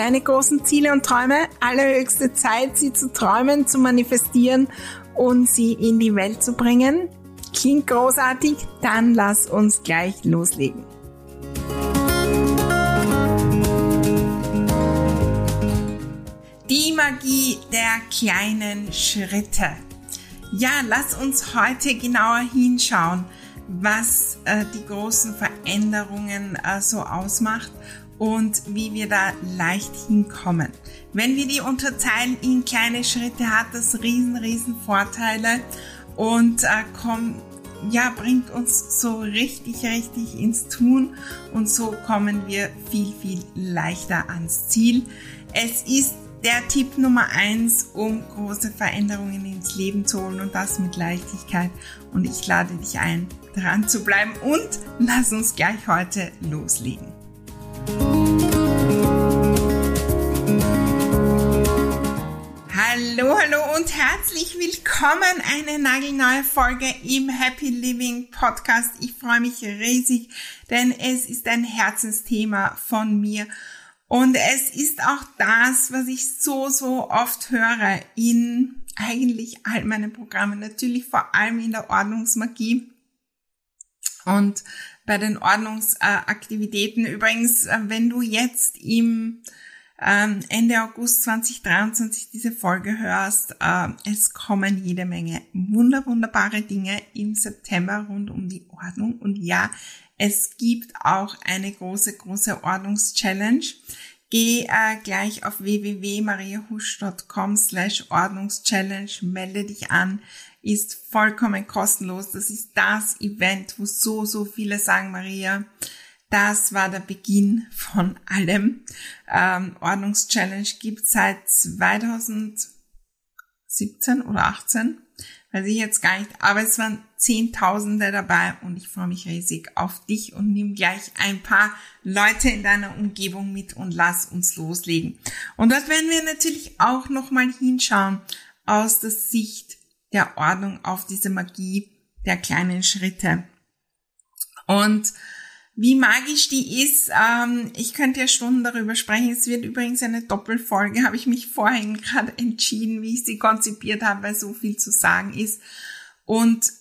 deine großen Ziele und Träume. Allerhöchste Zeit, sie zu träumen, zu manifestieren und sie in die Welt zu bringen. Klingt großartig? Dann lass uns gleich loslegen. Die Magie der kleinen Schritte. Ja, lass uns heute genauer hinschauen, was äh, die großen Veränderungen äh, so ausmacht und wie wir da leicht hinkommen. Wenn wir die unterteilen in kleine Schritte, hat das riesen, riesen Vorteile und äh, kommt, ja, bringt uns so richtig, richtig ins Tun und so kommen wir viel, viel leichter ans Ziel. Es ist der Tipp Nummer eins, um große Veränderungen ins Leben zu holen und das mit Leichtigkeit. Und ich lade dich ein, dran zu bleiben und lass uns gleich heute loslegen. Hallo, hallo und herzlich willkommen. Eine nagelneue Folge im Happy Living Podcast. Ich freue mich riesig, denn es ist ein Herzensthema von mir. Und es ist auch das, was ich so, so oft höre in eigentlich all meinen Programmen. Natürlich vor allem in der Ordnungsmagie. Und bei den Ordnungsaktivitäten. Übrigens, wenn du jetzt im ähm, Ende August 2023 diese Folge hörst, äh, es kommen jede Menge wunder, wunderbare Dinge im September rund um die Ordnung. Und ja, es gibt auch eine große, große Ordnungschallenge. Geh äh, gleich auf www.mariahusch.com slash Ordnungschallenge, melde dich an, ist vollkommen kostenlos. Das ist das Event, wo so, so viele sagen, Maria, das war der Beginn von allem. Ähm, Ordnungschallenge gibt seit 2017 oder 18, weiß ich jetzt gar nicht, aber es waren Zehntausende dabei und ich freue mich riesig auf dich und nimm gleich ein paar Leute in deiner Umgebung mit und lass uns loslegen. Und dort werden wir natürlich auch nochmal hinschauen aus der Sicht der Ordnung auf diese Magie der kleinen Schritte. Und wie magisch die ist, ähm, ich könnte ja Stunden darüber sprechen. Es wird übrigens eine Doppelfolge, habe ich mich vorhin gerade entschieden, wie ich sie konzipiert habe, weil so viel zu sagen ist. Und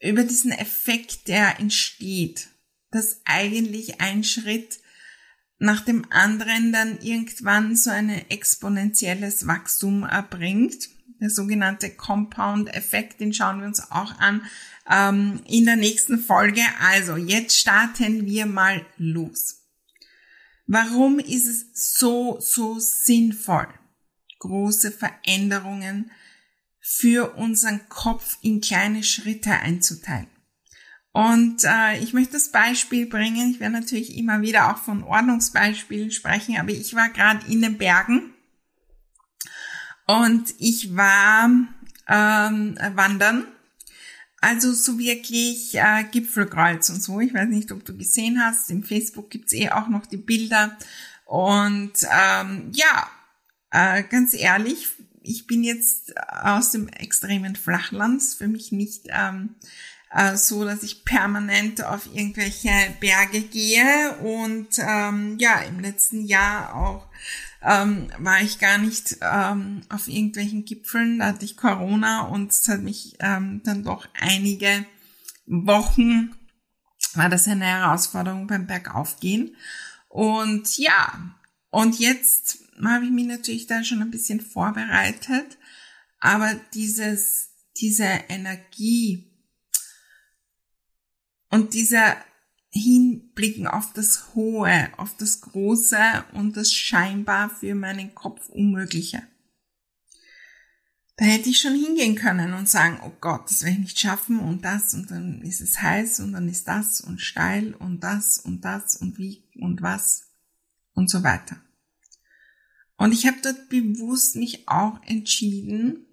über diesen Effekt, der entsteht, dass eigentlich ein Schritt nach dem anderen dann irgendwann so ein exponentielles Wachstum erbringt. Der sogenannte Compound-Effekt, den schauen wir uns auch an ähm, in der nächsten Folge. Also, jetzt starten wir mal los. Warum ist es so, so sinnvoll, große Veränderungen für unseren Kopf in kleine Schritte einzuteilen? Und äh, ich möchte das Beispiel bringen. Ich werde natürlich immer wieder auch von Ordnungsbeispielen sprechen, aber ich war gerade in den Bergen und ich war ähm, wandern also so wirklich äh, Gipfelkreuz und so. Ich weiß nicht, ob du gesehen hast. Im Facebook gibt's eh auch noch die Bilder. Und ähm, ja, äh, ganz ehrlich, ich bin jetzt aus dem extremen Flachland. Für mich nicht ähm, äh, so, dass ich permanent auf irgendwelche Berge gehe. Und ähm, ja, im letzten Jahr auch ähm, war ich gar nicht ähm, auf irgendwelchen Gipfeln, da hatte ich Corona und es hat mich ähm, dann doch einige Wochen, war das eine Herausforderung beim Bergaufgehen. Und ja, Und jetzt habe ich mich natürlich da schon ein bisschen vorbereitet, aber dieses, diese Energie und dieser Hinblicken auf das Hohe, auf das Große und das scheinbar für meinen Kopf Unmögliche. Da hätte ich schon hingehen können und sagen, oh Gott, das werde ich nicht schaffen und das und dann ist es heiß und dann ist das und steil und das und das und wie und was und so weiter. Und ich habe dort bewusst mich auch entschieden,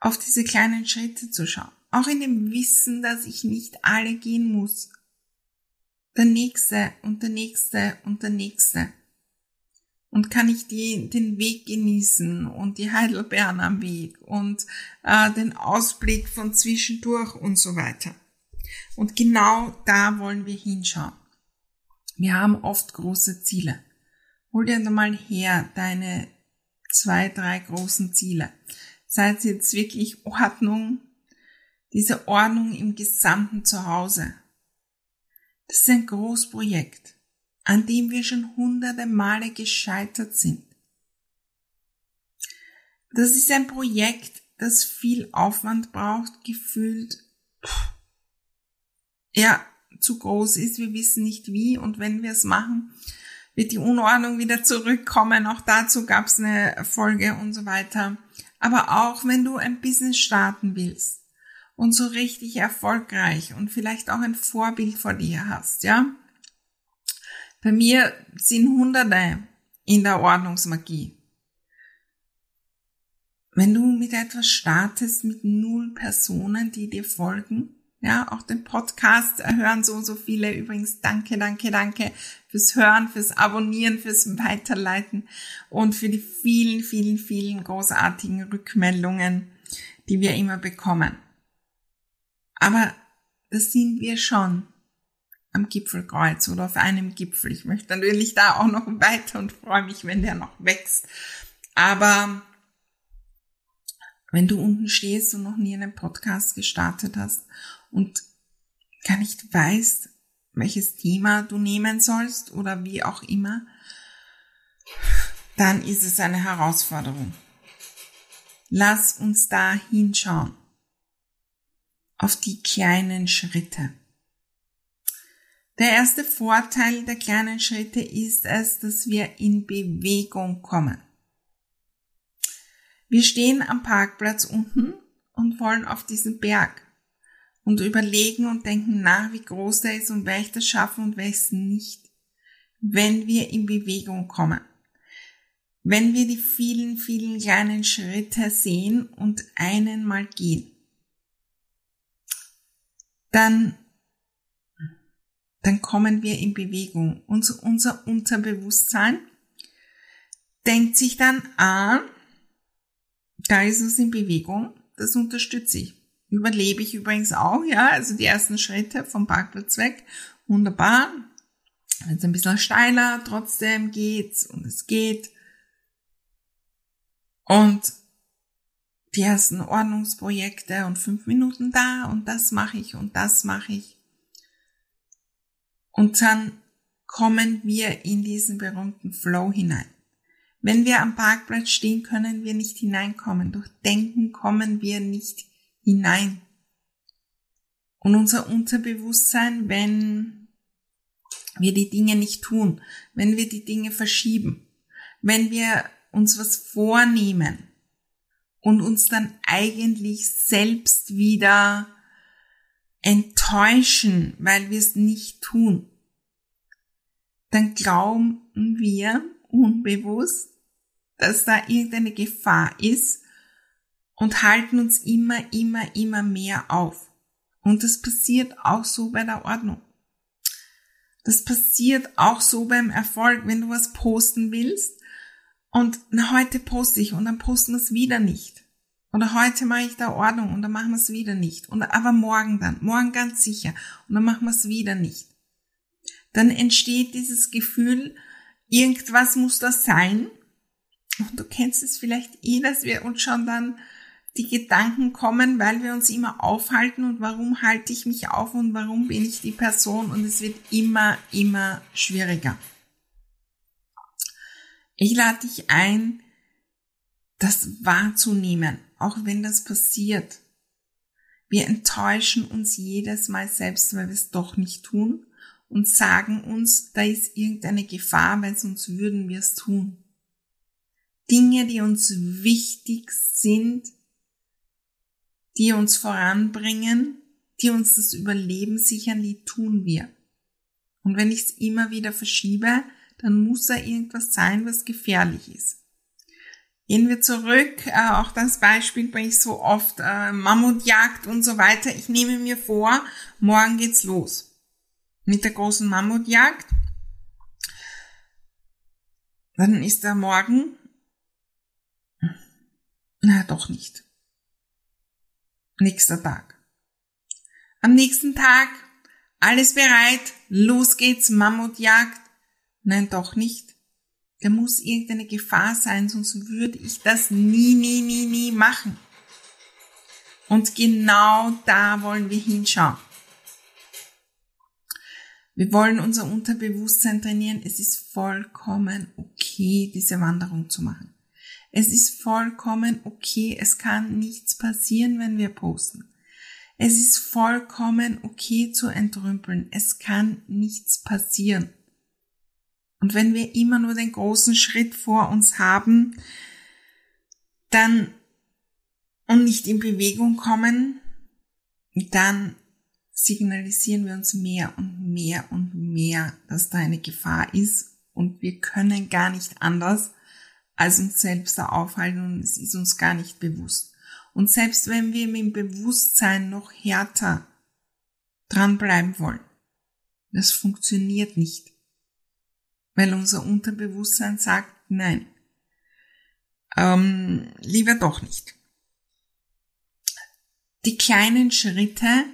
auf diese kleinen Schritte zu schauen. Auch in dem Wissen, dass ich nicht alle gehen muss. Der nächste und der nächste und der nächste. Und kann ich die, den Weg genießen und die Heidelbeeren am Weg und äh, den Ausblick von zwischendurch und so weiter. Und genau da wollen wir hinschauen. Wir haben oft große Ziele. Hol dir mal her deine zwei, drei großen Ziele. Sei es jetzt wirklich Ordnung, diese Ordnung im gesamten Zuhause. Das ist ein Großprojekt, an dem wir schon hunderte Male gescheitert sind. Das ist ein Projekt, das viel Aufwand braucht, gefühlt, ja, zu groß ist. Wir wissen nicht wie und wenn wir es machen, wird die Unordnung wieder zurückkommen. Auch dazu gab es eine Folge und so weiter. Aber auch wenn du ein Business starten willst und so richtig erfolgreich und vielleicht auch ein Vorbild vor dir hast, ja. Bei mir sind Hunderte in der Ordnungsmagie. Wenn du mit etwas startest mit null Personen, die dir folgen, ja, auch den Podcast hören so, so viele. Übrigens, danke, danke, danke fürs Hören, fürs Abonnieren, fürs Weiterleiten und für die vielen, vielen, vielen großartigen Rückmeldungen, die wir immer bekommen. Aber das sind wir schon am Gipfelkreuz oder auf einem Gipfel. Ich möchte natürlich da auch noch weiter und freue mich, wenn der noch wächst. Aber wenn du unten stehst und noch nie einen Podcast gestartet hast und gar nicht weißt, welches Thema du nehmen sollst oder wie auch immer, dann ist es eine Herausforderung. Lass uns da hinschauen. Auf die kleinen Schritte. Der erste Vorteil der kleinen Schritte ist es, dass wir in Bewegung kommen. Wir stehen am Parkplatz unten und wollen auf diesen Berg und überlegen und denken nach, wie groß der ist und wer ich das schaffen und wer es nicht, wenn wir in Bewegung kommen. Wenn wir die vielen, vielen kleinen Schritte sehen und einen mal gehen, dann, dann kommen wir in Bewegung. Unser, unser Unterbewusstsein denkt sich dann, ah, da ist es in Bewegung, das unterstütze ich überlebe ich übrigens auch, ja, also die ersten Schritte vom Parkplatz weg, wunderbar. Jetzt ein bisschen steiler, trotzdem geht's und es geht. Und die ersten Ordnungsprojekte und fünf Minuten da und das mache ich und das mache ich. Und dann kommen wir in diesen berühmten Flow hinein. Wenn wir am Parkplatz stehen, können wir nicht hineinkommen. Durch Denken kommen wir nicht hinein. Und unser Unterbewusstsein, wenn wir die Dinge nicht tun, wenn wir die Dinge verschieben, wenn wir uns was vornehmen und uns dann eigentlich selbst wieder enttäuschen, weil wir es nicht tun, dann glauben wir unbewusst, dass da irgendeine Gefahr ist und halten uns immer, immer, immer mehr auf. Und das passiert auch so bei der Ordnung. Das passiert auch so beim Erfolg, wenn du was posten willst und na, heute poste ich und dann posten wir es wieder nicht. Oder heute mache ich da Ordnung und dann machen wir es wieder nicht. Und aber morgen dann, morgen ganz sicher und dann machen wir es wieder nicht. Dann entsteht dieses Gefühl, irgendwas muss das sein. Und du kennst es vielleicht eh, dass wir uns schon dann die Gedanken kommen, weil wir uns immer aufhalten und warum halte ich mich auf und warum bin ich die Person und es wird immer, immer schwieriger. Ich lade dich ein, das wahrzunehmen, auch wenn das passiert. Wir enttäuschen uns jedes Mal selbst, weil wir es doch nicht tun und sagen uns, da ist irgendeine Gefahr, weil sonst würden wir es tun. Dinge, die uns wichtig sind, die uns voranbringen, die uns das Überleben sichern, die tun wir. Und wenn ich es immer wieder verschiebe, dann muss da irgendwas sein, was gefährlich ist. Gehen wir zurück, äh, auch das Beispiel bringe ich so oft, äh, Mammutjagd und so weiter. Ich nehme mir vor, morgen geht's los mit der großen Mammutjagd. Dann ist da morgen, na doch nicht. Nächster Tag. Am nächsten Tag, alles bereit, los geht's, Mammutjagd. Nein, doch nicht. Da muss irgendeine Gefahr sein, sonst würde ich das nie, nie, nie, nie machen. Und genau da wollen wir hinschauen. Wir wollen unser Unterbewusstsein trainieren. Es ist vollkommen okay, diese Wanderung zu machen. Es ist vollkommen okay. Es kann nichts passieren, wenn wir posten. Es ist vollkommen okay zu entrümpeln. Es kann nichts passieren. Und wenn wir immer nur den großen Schritt vor uns haben, dann und nicht in Bewegung kommen, dann signalisieren wir uns mehr und mehr und mehr, dass da eine Gefahr ist und wir können gar nicht anders, als uns selbst da aufhalten und es ist uns gar nicht bewusst. Und selbst wenn wir mit dem Bewusstsein noch härter dranbleiben wollen, das funktioniert nicht, weil unser Unterbewusstsein sagt, nein, ähm, lieber doch nicht. Die kleinen Schritte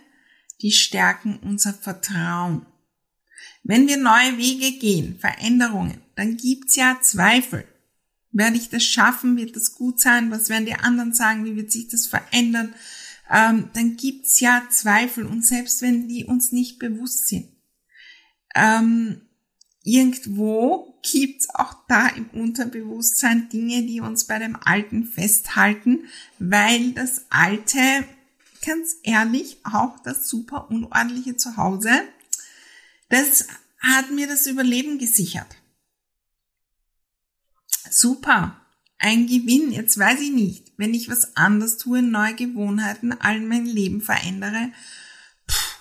die stärken unser Vertrauen. Wenn wir neue Wege gehen, Veränderungen, dann gibt's ja Zweifel. Werde ich das schaffen? Wird das gut sein? Was werden die anderen sagen? Wie wird sich das verändern? Ähm, dann gibt's ja Zweifel und selbst wenn die uns nicht bewusst sind. Ähm, irgendwo gibt's auch da im Unterbewusstsein Dinge, die uns bei dem Alten festhalten, weil das Alte ganz ehrlich, auch das super unordentliche Zuhause, das hat mir das Überleben gesichert. Super. Ein Gewinn. Jetzt weiß ich nicht, wenn ich was anders tue, neue Gewohnheiten, all mein Leben verändere, pff,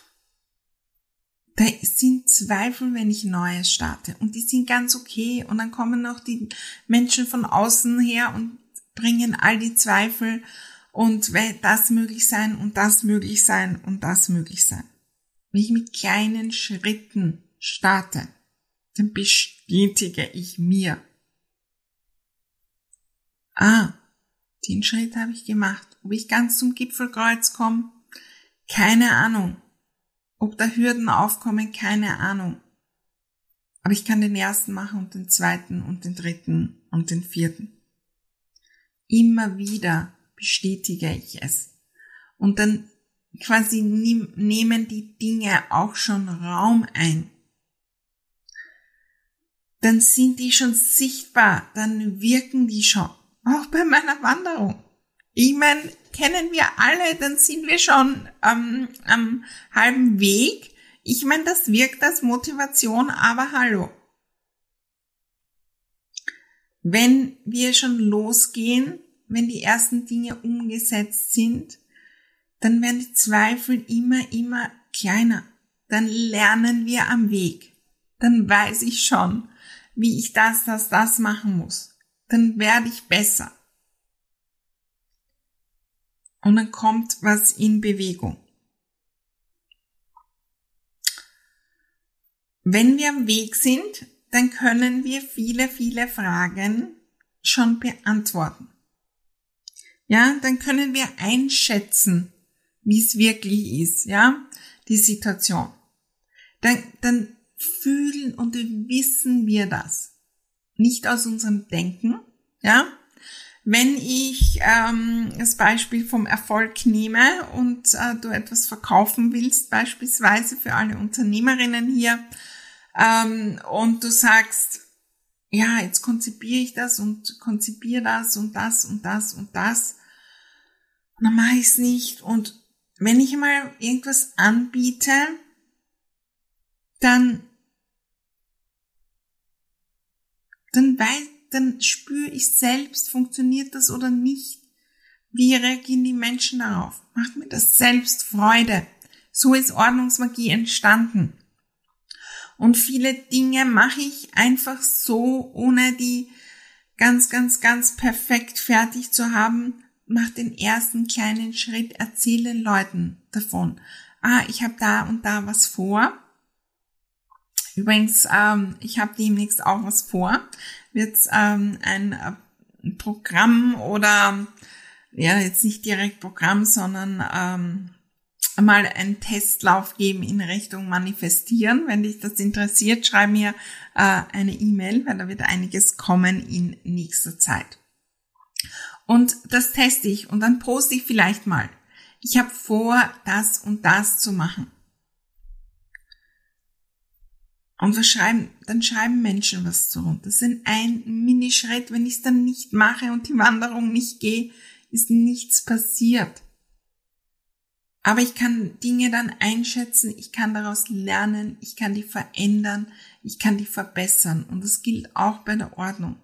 da sind Zweifel, wenn ich Neues starte. Und die sind ganz okay. Und dann kommen noch die Menschen von außen her und bringen all die Zweifel und das möglich sein und das möglich sein und das möglich sein. Wenn ich mit kleinen Schritten starte, dann bestätige ich mir. Ah, den Schritt habe ich gemacht. Ob ich ganz zum Gipfelkreuz komme, keine Ahnung. Ob da Hürden aufkommen, keine Ahnung. Aber ich kann den ersten machen und den zweiten und den dritten und den vierten. Immer wieder bestätige ich es. Und dann quasi nehmen die Dinge auch schon Raum ein. Dann sind die schon sichtbar, dann wirken die schon. Auch bei meiner Wanderung. Ich meine, kennen wir alle, dann sind wir schon ähm, am halben Weg. Ich meine, das wirkt als Motivation, aber hallo. Wenn wir schon losgehen, wenn die ersten Dinge umgesetzt sind, dann werden die Zweifel immer, immer kleiner. Dann lernen wir am Weg. Dann weiß ich schon, wie ich das, das, das machen muss. Dann werde ich besser. Und dann kommt was in Bewegung. Wenn wir am Weg sind, dann können wir viele, viele Fragen schon beantworten ja, dann können wir einschätzen, wie es wirklich ist, ja, die Situation. Dann, dann fühlen und wissen wir das. Nicht aus unserem Denken, ja. Wenn ich ähm, das Beispiel vom Erfolg nehme und äh, du etwas verkaufen willst, beispielsweise für alle Unternehmerinnen hier, ähm, und du sagst, ja, jetzt konzipiere ich das und konzipiere das und das und das und das. Und dann mache ich es nicht. Und wenn ich mal irgendwas anbiete, dann, dann weiß, dann spüre ich selbst, funktioniert das oder nicht. Wie reagieren die Menschen darauf? Macht mir das selbst Freude? So ist Ordnungsmagie entstanden. Und viele Dinge mache ich einfach so, ohne die ganz, ganz, ganz perfekt fertig zu haben. Mach den ersten kleinen Schritt, erzähle Leuten davon. Ah, ich habe da und da was vor. Übrigens, ähm, ich habe demnächst auch was vor. Wird ähm, ein äh, Programm oder ja, jetzt nicht direkt Programm, sondern ähm, mal einen Testlauf geben in Richtung Manifestieren. Wenn dich das interessiert, schreib mir äh, eine E-Mail, weil da wird einiges kommen in nächster Zeit. Und das teste ich und dann poste ich vielleicht mal. Ich habe vor, das und das zu machen. Und was schreiben, dann schreiben Menschen was zu. Das ist ein Minischritt. Wenn ich es dann nicht mache und die Wanderung nicht gehe, ist nichts passiert. Aber ich kann Dinge dann einschätzen, ich kann daraus lernen, ich kann die verändern, ich kann die verbessern. Und das gilt auch bei der Ordnung.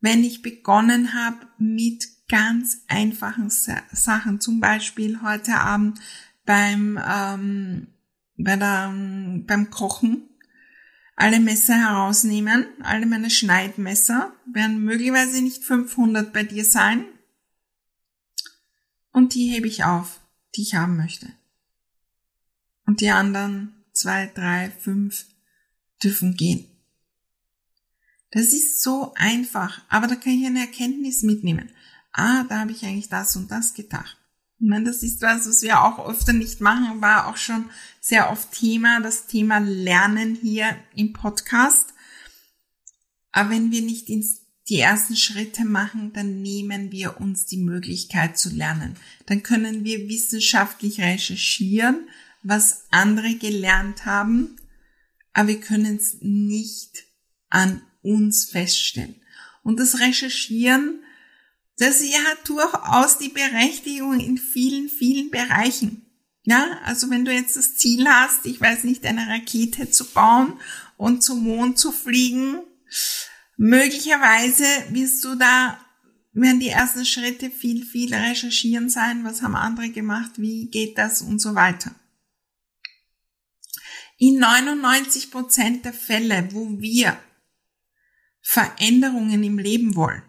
Wenn ich begonnen habe mit ganz einfachen Sachen, zum Beispiel heute Abend beim, ähm, bei der, beim Kochen, alle Messer herausnehmen, alle meine Schneidmesser werden möglicherweise nicht 500 bei dir sein. Und die hebe ich auf die ich haben möchte. Und die anderen zwei, drei, fünf dürfen gehen. Das ist so einfach, aber da kann ich eine Erkenntnis mitnehmen. Ah, da habe ich eigentlich das und das gedacht. Ich meine, das ist was, was wir auch öfter nicht machen, war auch schon sehr oft Thema, das Thema Lernen hier im Podcast. Aber wenn wir nicht die ersten Schritte machen, dann nehmen wir uns die Möglichkeit zu lernen. Dann können wir wissenschaftlich recherchieren, was andere gelernt haben, aber wir können es nicht an uns feststellen. Und das Recherchieren, das hat durchaus die Berechtigung in vielen, vielen Bereichen. Ja, also wenn du jetzt das Ziel hast, ich weiß nicht, eine Rakete zu bauen und zum Mond zu fliegen, Möglicherweise wirst du da, werden die ersten Schritte viel, viel recherchieren sein, was haben andere gemacht, wie geht das und so weiter. In 99 Prozent der Fälle, wo wir Veränderungen im Leben wollen,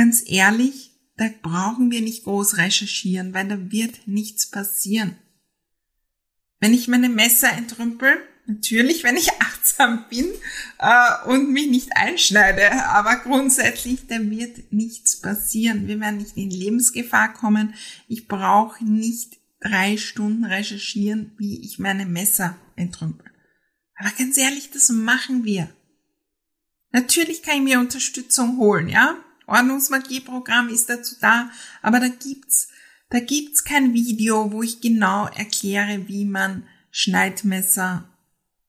ganz ehrlich, da brauchen wir nicht groß recherchieren, weil da wird nichts passieren. Wenn ich meine Messer entrümpel, Natürlich, wenn ich achtsam bin äh, und mich nicht einschneide, aber grundsätzlich, da wird nichts passieren. Wir werden nicht in Lebensgefahr kommen. Ich brauche nicht drei Stunden recherchieren, wie ich meine Messer entrümpel. Aber ganz ehrlich, das machen wir. Natürlich kann ich mir Unterstützung holen, ja? Ordnungsmagieprogramm ist dazu da, aber da gibt's, da gibt's kein Video, wo ich genau erkläre, wie man Schneidmesser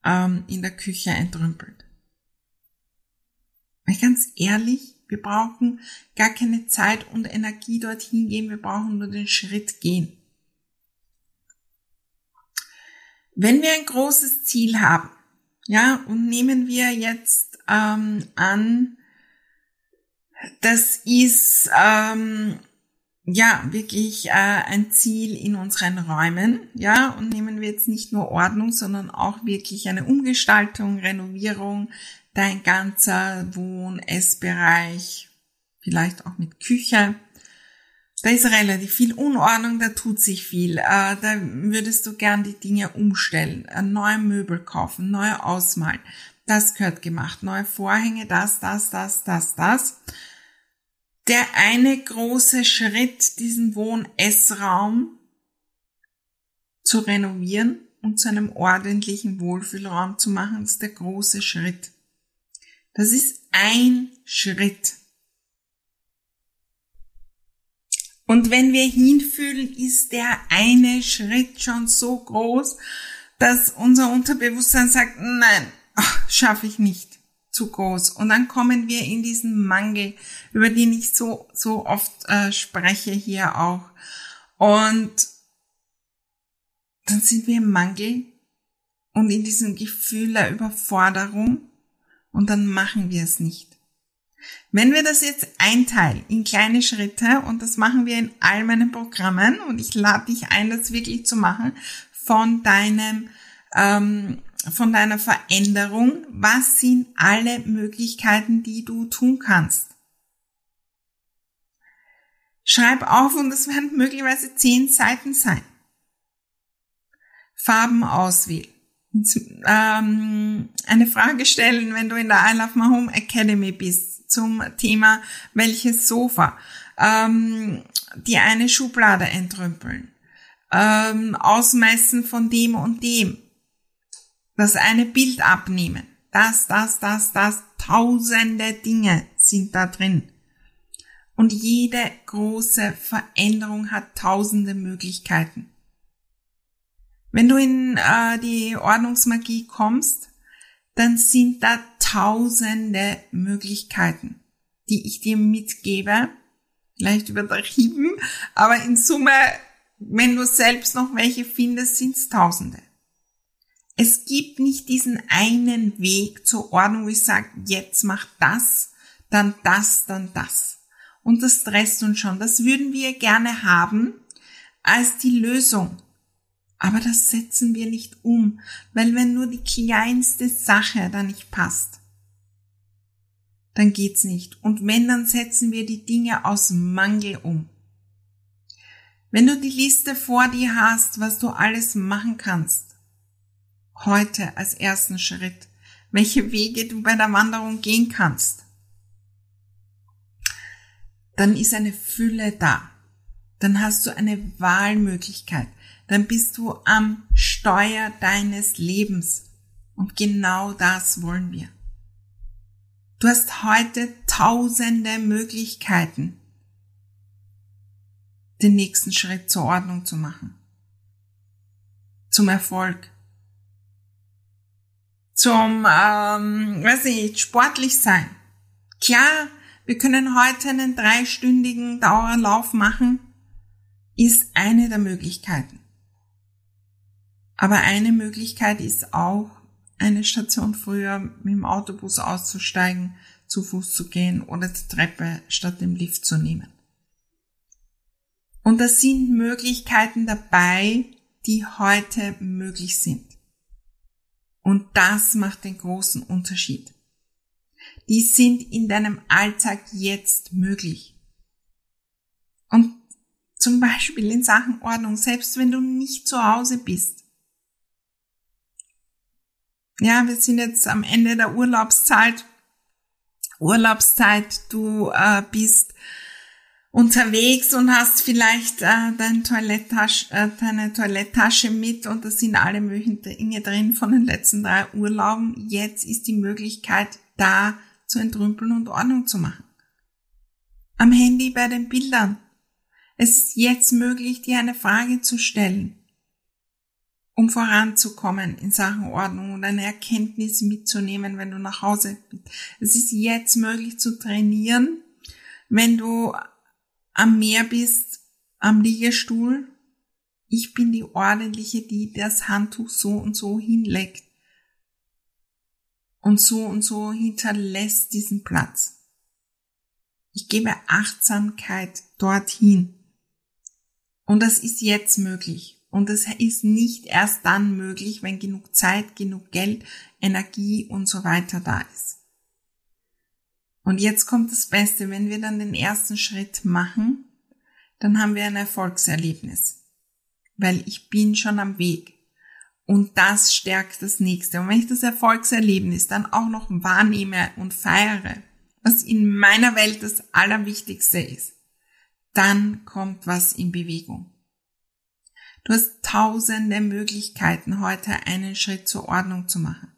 ähm, in der Küche entrümpelt. Weil ganz ehrlich, wir brauchen gar keine Zeit und Energie dorthin gehen, wir brauchen nur den Schritt gehen. Wenn wir ein großes Ziel haben, ja, und nehmen wir jetzt ähm, an, das ist ähm, ja, wirklich äh, ein Ziel in unseren Räumen, ja, und nehmen wir jetzt nicht nur Ordnung, sondern auch wirklich eine Umgestaltung, Renovierung, dein ganzer Wohn-, Essbereich, vielleicht auch mit Küche. Da ist relativ viel Unordnung, da tut sich viel. Äh, da würdest du gern die Dinge umstellen, äh, neue Möbel kaufen, neue ausmalen. Das gehört gemacht, neue Vorhänge, das, das, das, das, das der eine große Schritt, diesen Wohn-Essraum zu renovieren und zu einem ordentlichen Wohlfühlraum zu machen, ist der große Schritt. Das ist ein Schritt. Und wenn wir hinfühlen, ist der eine Schritt schon so groß, dass unser Unterbewusstsein sagt, nein, schaffe ich nicht. Zu groß. Und dann kommen wir in diesen Mangel, über den ich so, so oft äh, spreche hier auch. Und dann sind wir im Mangel und in diesem Gefühl der Überforderung und dann machen wir es nicht. Wenn wir das jetzt einteilen in kleine Schritte und das machen wir in all meinen Programmen und ich lade dich ein, das wirklich zu machen von deinem ähm, von deiner Veränderung, was sind alle Möglichkeiten, die du tun kannst. Schreib auf und es werden möglicherweise zehn Seiten sein. Farben auswählen. Ähm, eine Frage stellen, wenn du in der I Love My Home Academy bist, zum Thema welches Sofa. Ähm, die eine Schublade entrümpeln. Ähm, ausmessen von dem und dem das eine Bild abnehmen. Das, das, das, das, tausende Dinge sind da drin. Und jede große Veränderung hat tausende Möglichkeiten. Wenn du in äh, die Ordnungsmagie kommst, dann sind da tausende Möglichkeiten, die ich dir mitgebe. Vielleicht übertrieben, aber in Summe, wenn du selbst noch welche findest, sind es tausende. Es gibt nicht diesen einen Weg zur Ordnung, wo ich sage, jetzt mach das, dann das, dann das. Und das stresst uns schon. Das würden wir gerne haben als die Lösung. Aber das setzen wir nicht um, weil wenn nur die kleinste Sache da nicht passt, dann geht's nicht. Und wenn, dann setzen wir die Dinge aus Mangel um. Wenn du die Liste vor dir hast, was du alles machen kannst, heute als ersten Schritt, welche Wege du bei der Wanderung gehen kannst, dann ist eine Fülle da. Dann hast du eine Wahlmöglichkeit. Dann bist du am Steuer deines Lebens. Und genau das wollen wir. Du hast heute tausende Möglichkeiten, den nächsten Schritt zur Ordnung zu machen. Zum Erfolg zum, ähm, weiß ich, sportlich sein. Klar, wir können heute einen dreistündigen Dauerlauf machen, ist eine der Möglichkeiten. Aber eine Möglichkeit ist auch, eine Station früher mit dem Autobus auszusteigen, zu Fuß zu gehen oder die Treppe statt dem Lift zu nehmen. Und da sind Möglichkeiten dabei, die heute möglich sind. Und das macht den großen Unterschied. Die sind in deinem Alltag jetzt möglich. Und zum Beispiel in Sachen Ordnung, selbst wenn du nicht zu Hause bist. Ja, wir sind jetzt am Ende der Urlaubszeit. Urlaubszeit, du äh, bist unterwegs und hast vielleicht äh, dein Toiletttasche, äh, deine Toiletttasche mit und da sind alle möglichen Dinge drin von den letzten drei Urlauben. Jetzt ist die Möglichkeit da zu entrümpeln und Ordnung zu machen. Am Handy bei den Bildern. Es ist jetzt möglich, dir eine Frage zu stellen, um voranzukommen in Sachen Ordnung und eine Erkenntnis mitzunehmen, wenn du nach Hause bist. Es ist jetzt möglich zu trainieren, wenn du am Meer bist, am Liegestuhl. Ich bin die ordentliche, die das Handtuch so und so hinlegt und so und so hinterlässt diesen Platz. Ich gebe Achtsamkeit dorthin. Und das ist jetzt möglich. Und das ist nicht erst dann möglich, wenn genug Zeit, genug Geld, Energie und so weiter da ist. Und jetzt kommt das Beste, wenn wir dann den ersten Schritt machen, dann haben wir ein Erfolgserlebnis, weil ich bin schon am Weg. Und das stärkt das nächste. Und wenn ich das Erfolgserlebnis dann auch noch wahrnehme und feiere, was in meiner Welt das Allerwichtigste ist, dann kommt was in Bewegung. Du hast tausende Möglichkeiten, heute einen Schritt zur Ordnung zu machen.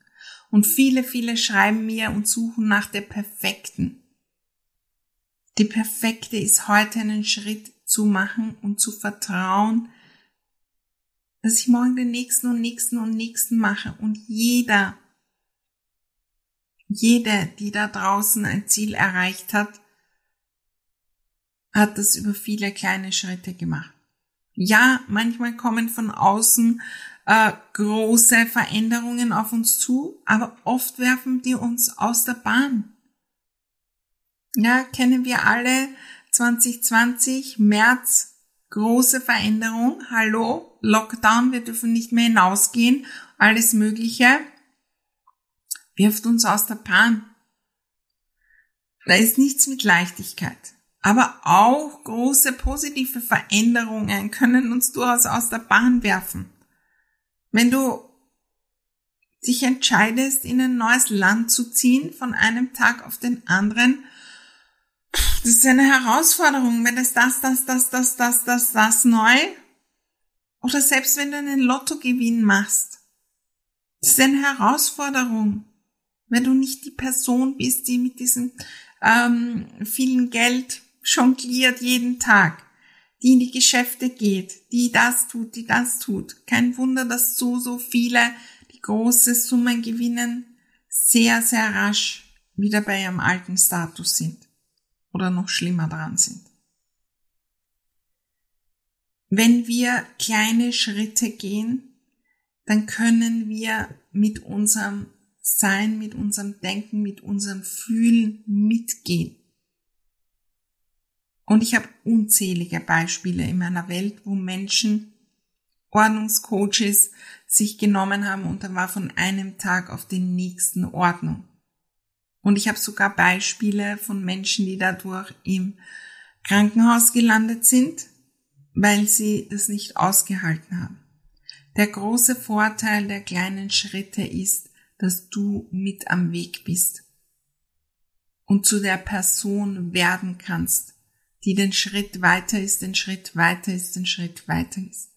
Und viele, viele schreiben mir und suchen nach der perfekten. Die perfekte ist heute einen Schritt zu machen und zu vertrauen, dass ich morgen den nächsten und nächsten und nächsten mache und jeder Jede, die da draußen ein Ziel erreicht hat, hat das über viele kleine Schritte gemacht. Ja, manchmal kommen von außen äh, große Veränderungen auf uns zu, aber oft werfen die uns aus der Bahn. Ja, kennen wir alle 2020, März, große Veränderung. Hallo, Lockdown, wir dürfen nicht mehr hinausgehen, alles Mögliche. Wirft uns aus der Bahn. Da ist nichts mit Leichtigkeit. Aber auch große positive Veränderungen können uns durchaus aus der Bahn werfen. Wenn du dich entscheidest, in ein neues Land zu ziehen, von einem Tag auf den anderen, das ist eine Herausforderung, wenn es das, das, das, das, das, das, das neu, oder selbst wenn du einen Lottogewinn machst, das ist eine Herausforderung, wenn du nicht die Person bist, die mit diesem ähm, vielen Geld jongliert jeden Tag die in die Geschäfte geht, die das tut, die das tut. Kein Wunder, dass so, so viele, die große Summen gewinnen, sehr, sehr rasch wieder bei ihrem alten Status sind oder noch schlimmer dran sind. Wenn wir kleine Schritte gehen, dann können wir mit unserem Sein, mit unserem Denken, mit unserem Fühlen mitgehen. Und ich habe unzählige Beispiele in meiner Welt, wo Menschen, Ordnungscoaches sich genommen haben und dann war von einem Tag auf den nächsten Ordnung. Und ich habe sogar Beispiele von Menschen, die dadurch im Krankenhaus gelandet sind, weil sie das nicht ausgehalten haben. Der große Vorteil der kleinen Schritte ist, dass du mit am Weg bist und zu der Person werden kannst, die den Schritt weiter ist, den Schritt weiter ist, den Schritt weiter ist.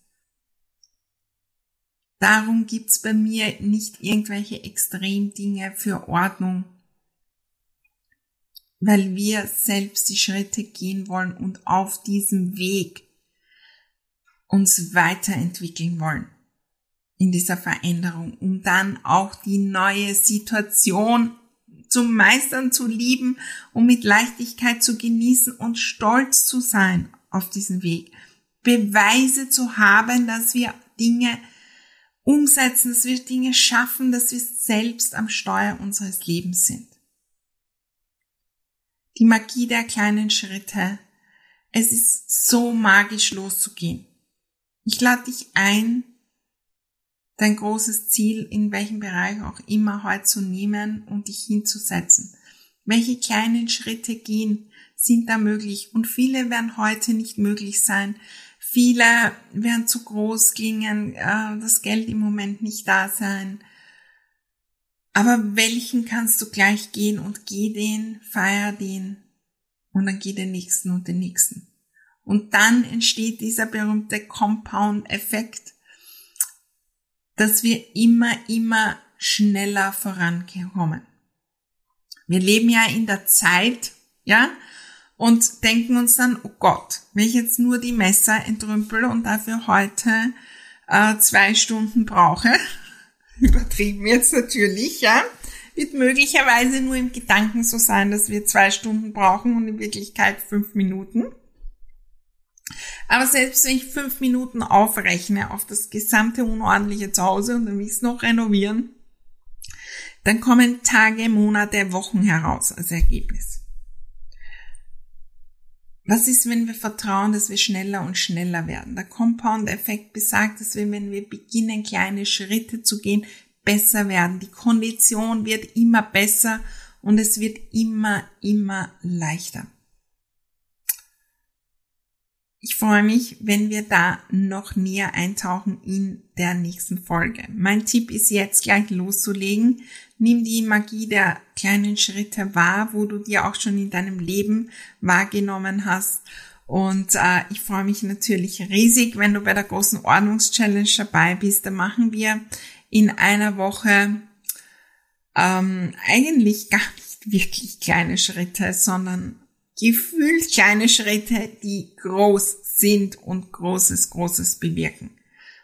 Darum gibt's bei mir nicht irgendwelche Extremdinge für Ordnung, weil wir selbst die Schritte gehen wollen und auf diesem Weg uns weiterentwickeln wollen in dieser Veränderung, um dann auch die neue Situation zu meistern, zu lieben und mit Leichtigkeit zu genießen und stolz zu sein auf diesen Weg. Beweise zu haben, dass wir Dinge umsetzen, dass wir Dinge schaffen, dass wir selbst am Steuer unseres Lebens sind. Die Magie der kleinen Schritte. Es ist so magisch loszugehen. Ich lade dich ein, dein großes Ziel in welchem Bereich auch immer heute zu nehmen und dich hinzusetzen. Welche kleinen Schritte gehen, sind da möglich und viele werden heute nicht möglich sein. Viele werden zu groß klingen, äh, das Geld im Moment nicht da sein. Aber welchen kannst du gleich gehen und geh den, feier den und dann geh den nächsten und den nächsten. Und dann entsteht dieser berühmte Compound-Effekt dass wir immer, immer schneller vorankommen. Wir leben ja in der Zeit, ja, und denken uns dann, oh Gott, wenn ich jetzt nur die Messer entrümpel und dafür heute äh, zwei Stunden brauche, übertrieben jetzt natürlich, ja, wird möglicherweise nur im Gedanken so sein, dass wir zwei Stunden brauchen und in Wirklichkeit fünf Minuten. Aber selbst wenn ich fünf Minuten aufrechne auf das gesamte unordentliche Zuhause und dann will ich es noch renovieren, dann kommen Tage, Monate, Wochen heraus als Ergebnis. Was ist, wenn wir vertrauen, dass wir schneller und schneller werden? Der Compound-Effekt besagt, dass wir, wenn wir beginnen, kleine Schritte zu gehen, besser werden. Die Kondition wird immer besser und es wird immer, immer leichter. Ich freue mich, wenn wir da noch näher eintauchen in der nächsten Folge. Mein Tipp ist jetzt gleich loszulegen. Nimm die Magie der kleinen Schritte wahr, wo du dir auch schon in deinem Leben wahrgenommen hast. Und äh, ich freue mich natürlich riesig, wenn du bei der großen Ordnungschallenge dabei bist. Da machen wir in einer Woche ähm, eigentlich gar nicht wirklich kleine Schritte, sondern gefühlt kleine Schritte, die groß sind und Großes, Großes bewirken.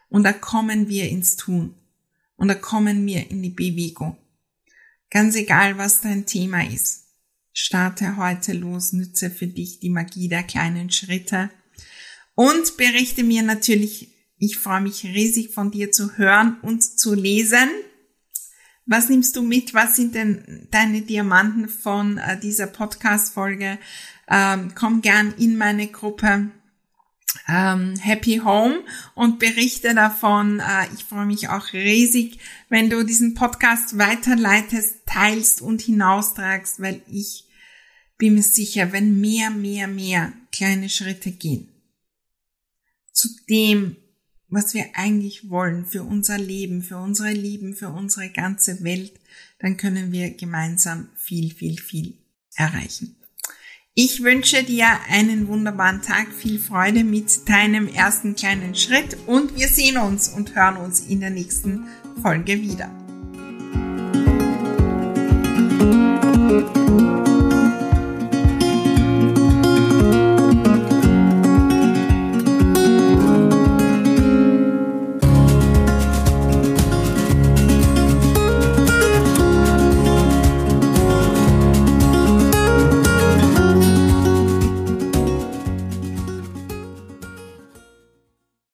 Und da kommen wir ins Tun. Und da kommen wir in die Bewegung. Ganz egal, was dein Thema ist. Starte heute los, nütze für dich die Magie der kleinen Schritte und berichte mir natürlich, ich freue mich riesig von dir zu hören und zu lesen. Was nimmst du mit? Was sind denn deine Diamanten von äh, dieser Podcast-Folge? Ähm, komm gern in meine Gruppe ähm, Happy Home und berichte davon. Äh, ich freue mich auch riesig, wenn du diesen Podcast weiterleitest, teilst und hinaustragst, weil ich bin mir sicher, wenn mehr, mehr, mehr kleine Schritte gehen zu dem, was wir eigentlich wollen für unser Leben, für unsere Lieben, für unsere ganze Welt, dann können wir gemeinsam viel, viel, viel erreichen. Ich wünsche dir einen wunderbaren Tag, viel Freude mit deinem ersten kleinen Schritt und wir sehen uns und hören uns in der nächsten Folge wieder.